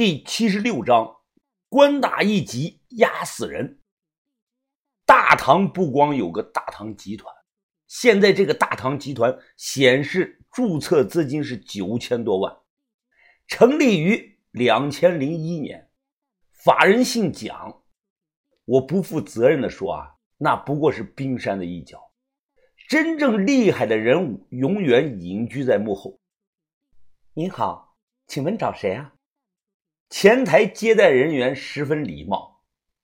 第七十六章，官大一级压死人。大唐不光有个大唐集团，现在这个大唐集团显示注册资金是九千多万，成立于两千零一年，法人姓蒋。我不负责任的说啊，那不过是冰山的一角，真正厉害的人物永远隐居在幕后。您好，请问找谁啊？前台接待人员十分礼貌。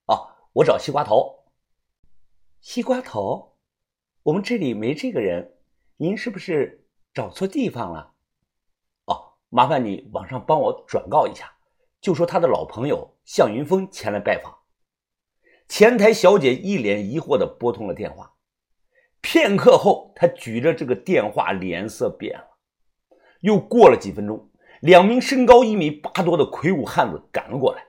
哦，我找西瓜头。西瓜头，我们这里没这个人，您是不是找错地方了？哦，麻烦你网上帮我转告一下，就说他的老朋友向云峰前来拜访。前台小姐一脸疑惑的拨通了电话。片刻后，她举着这个电话，脸色变了。又过了几分钟。两名身高一米八多的魁梧汉子赶了过来。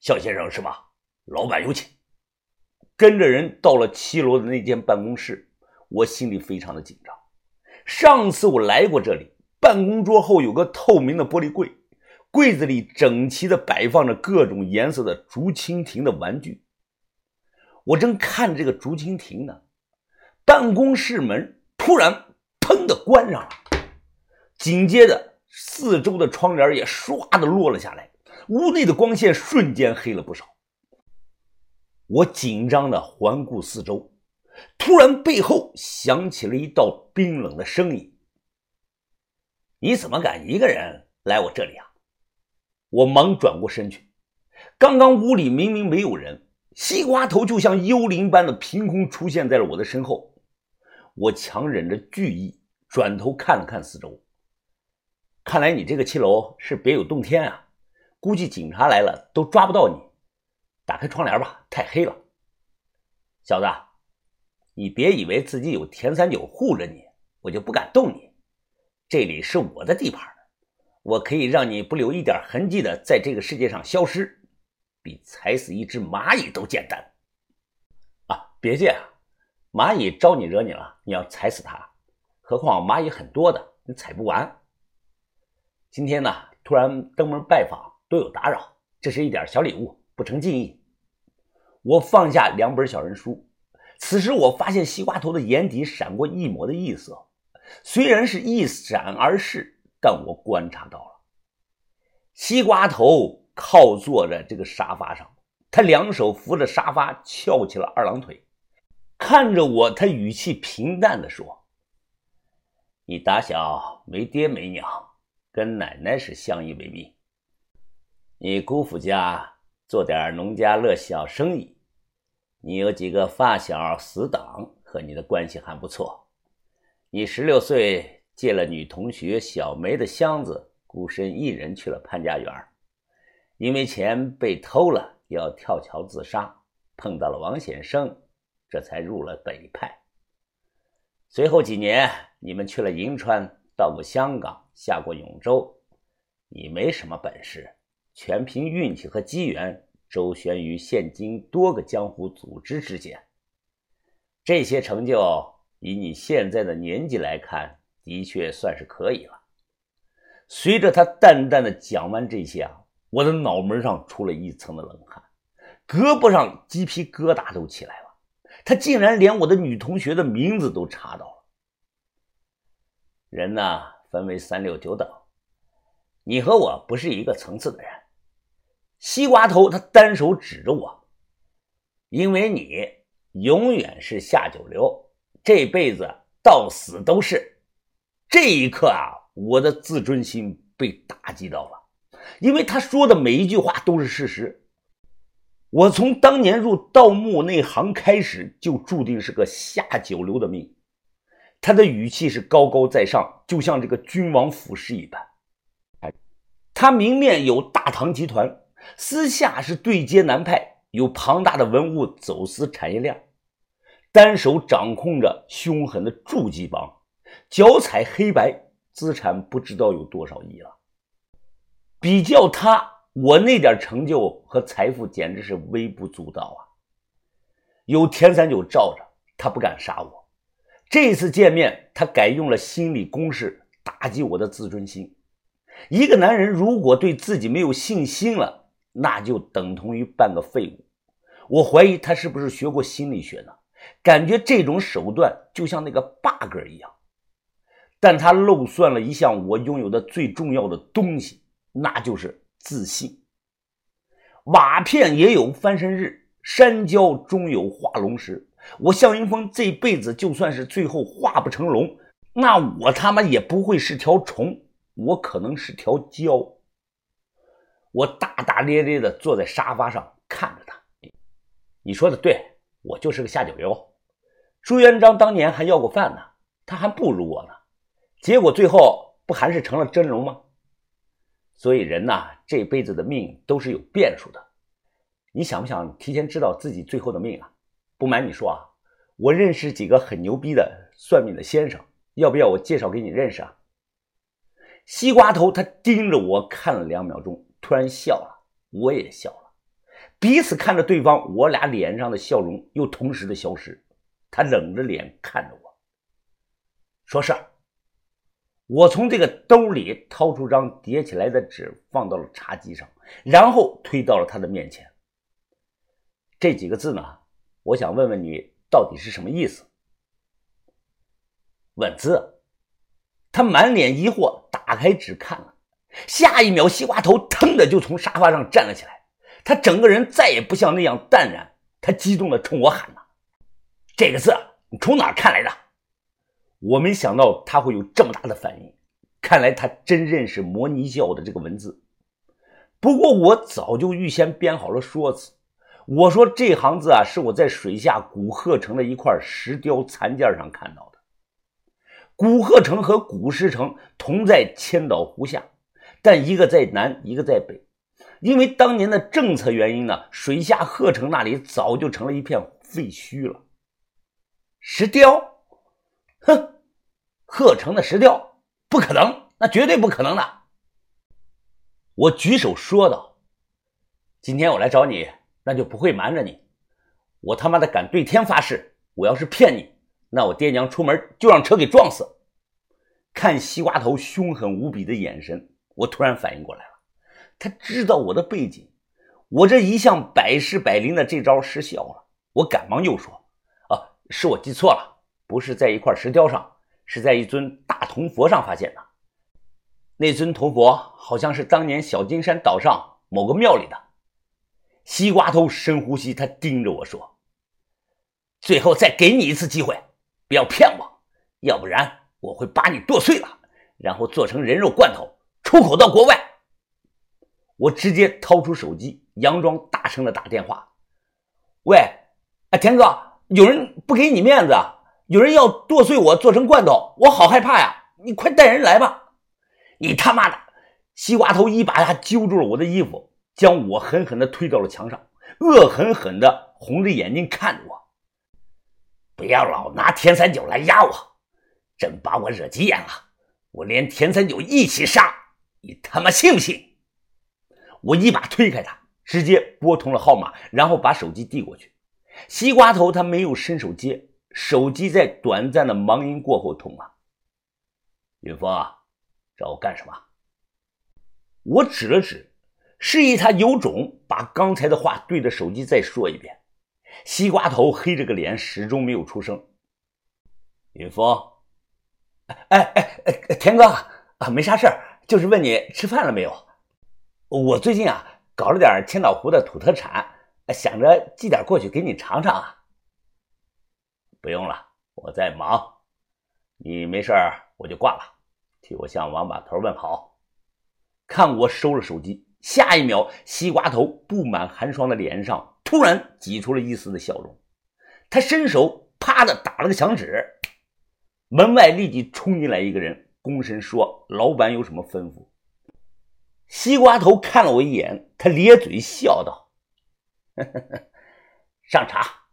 肖先生是吧？老板有请。跟着人到了七楼的那间办公室，我心里非常的紧张。上次我来过这里，办公桌后有个透明的玻璃柜，柜子里整齐的摆放着各种颜色的竹蜻蜓的玩具。我正看这个竹蜻蜓呢，办公室门突然砰的关上了，紧接着。四周的窗帘也唰的落了下来，屋内的光线瞬间黑了不少。我紧张的环顾四周，突然背后响起了一道冰冷的声音：“你怎么敢一个人来我这里啊？”我忙转过身去，刚刚屋里明明没有人，西瓜头就像幽灵般的凭空出现在了我的身后。我强忍着惧意，转头看了看四周。看来你这个七楼是别有洞天啊！估计警察来了都抓不到你。打开窗帘吧，太黑了。小子，你别以为自己有田三九护着你，我就不敢动你。这里是我的地盘，我可以让你不留一点痕迹的在这个世界上消失，比踩死一只蚂蚁都简单。啊，别介啊！蚂蚁招你惹你了，你要踩死它，何况蚂蚁很多的，你踩不完。今天呢，突然登门拜访，多有打扰。这是一点小礼物，不成敬意。我放下两本小人书，此时我发现西瓜头的眼底闪过一抹的异色，虽然是一闪而逝，但我观察到了。西瓜头靠坐在这个沙发上，他两手扶着沙发，翘起了二郎腿，看着我，他语气平淡的说：“你打小没爹没娘。”跟奶奶是相依为命。你姑父家做点农家乐小生意，你有几个发小死党和你的关系还不错。你十六岁借了女同学小梅的箱子，孤身一人去了潘家园，因为钱被偷了，要跳桥自杀，碰到了王显生，这才入了北派。随后几年，你们去了银川，到过香港。下过永州，你没什么本事，全凭运气和机缘，周旋于现今多个江湖组织之间。这些成就，以你现在的年纪来看，的确算是可以了。随着他淡淡的讲完这些啊，我的脑门上出了一层的冷汗，胳膊上鸡皮疙瘩都起来了。他竟然连我的女同学的名字都查到了。人呢？分为三六九等，你和我不是一个层次的人。西瓜头他单手指着我，因为你永远是下九流，这辈子到死都是。这一刻啊，我的自尊心被打击到了，因为他说的每一句话都是事实。我从当年入盗墓那行开始，就注定是个下九流的命。他的语气是高高在上，就像这个君王俯视一般。他明面有大唐集团，私下是对接南派，有庞大的文物走私产业链，单手掌控着凶狠的筑基帮，脚踩黑白，资产不知道有多少亿了。比较他，我那点成就和财富简直是微不足道啊！有田三九罩着，他不敢杀我。这次见面，他改用了心理攻势打击我的自尊心。一个男人如果对自己没有信心了，那就等同于半个废物。我怀疑他是不是学过心理学呢？感觉这种手段就像那个 bug 一样。但他漏算了一项我拥有的最重要的东西，那就是自信。瓦片也有翻身日，山椒终有化龙时。我向云峰这辈子就算是最后化不成龙，那我他妈也不会是条虫，我可能是条蛟。我大大咧咧地坐在沙发上看着他。你说的对，我就是个下九流。朱元璋当年还要过饭呢，他还不如我呢。结果最后不还是成了真龙吗？所以人呐，这辈子的命都是有变数的。你想不想提前知道自己最后的命啊？不瞒你说啊，我认识几个很牛逼的算命的先生，要不要我介绍给你认识啊？西瓜头他盯着我看了两秒钟，突然笑了，我也笑了，彼此看着对方，我俩脸上的笑容又同时的消失。他冷着脸看着我，说事儿。我从这个兜里掏出张叠起来的纸，放到了茶几上，然后推到了他的面前。这几个字呢，我想问问你，到底是什么意思？稳字。他满脸疑惑，打开纸看了。下一秒，西瓜头腾的就从沙发上站了起来，他整个人再也不像那样淡然，他激动的冲我喊呐：“这个字，你从哪看来的？”我没想到他会有这么大的反应，看来他真认识摩尼教的这个文字。不过我早就预先编好了说辞，我说这行字啊是我在水下古鹤城的一块石雕残件上看到的。古鹤城和古石城同在千岛湖下，但一个在南，一个在北。因为当年的政策原因呢，水下鹤城那里早就成了一片废墟了。石雕。哼，鹤城的石雕不可能，那绝对不可能的。我举手说道：“今天我来找你，那就不会瞒着你。我他妈的敢对天发誓，我要是骗你，那我爹娘出门就让车给撞死。”看西瓜头凶狠无比的眼神，我突然反应过来了，他知道我的背景，我这一向百试百灵的这招失效了。我赶忙又说：“啊，是我记错了。”不是在一块石雕上，是在一尊大铜佛上发现的。那尊铜佛好像是当年小金山岛上某个庙里的。西瓜头深呼吸，他盯着我说：“最后再给你一次机会，不要骗我，要不然我会把你剁碎了，然后做成人肉罐头出口到国外。”我直接掏出手机，佯装大声的打电话：“喂，哎，田哥，有人不给你面子啊。”有人要剁碎我做成罐头，我好害怕呀！你快带人来吧！你他妈的，西瓜头一把揪住了我的衣服，将我狠狠地推到了墙上，恶狠狠地红着眼睛看着我。不要老拿田三九来压我，真把我惹急眼了，我连田三九一起杀！你他妈信不信？我一把推开他，直接拨通了号码，然后把手机递过去。西瓜头他没有伸手接。手机在短暂的忙音过后通了。云峰啊，找我干什么？我指了指，示意他有种把刚才的话对着手机再说一遍。西瓜头黑着个脸，始终没有出声。云峰，哎哎哎，田哥啊，没啥事儿，就是问你吃饭了没有？我最近啊，搞了点千岛湖的土特产，想着寄点过去给你尝尝啊。不用了，我在忙。你没事我就挂了。替我向王把头问好。看我收了手机，下一秒，西瓜头布满寒霜的脸上突然挤出了一丝的笑容。他伸手啪的打了个响指，门外立即冲进来一个人，躬身说：“老板有什么吩咐？”西瓜头看了我一眼，他咧嘴笑道：“ 上茶。”